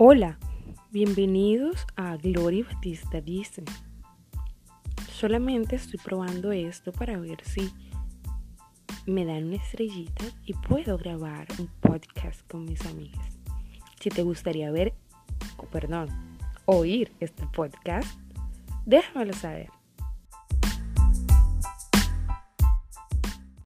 Hola, bienvenidos a Gloria Batista Dice. Solamente estoy probando esto para ver si me dan una estrellita y puedo grabar un podcast con mis amigas. Si te gustaría ver, o perdón, oír este podcast, déjamelo saber.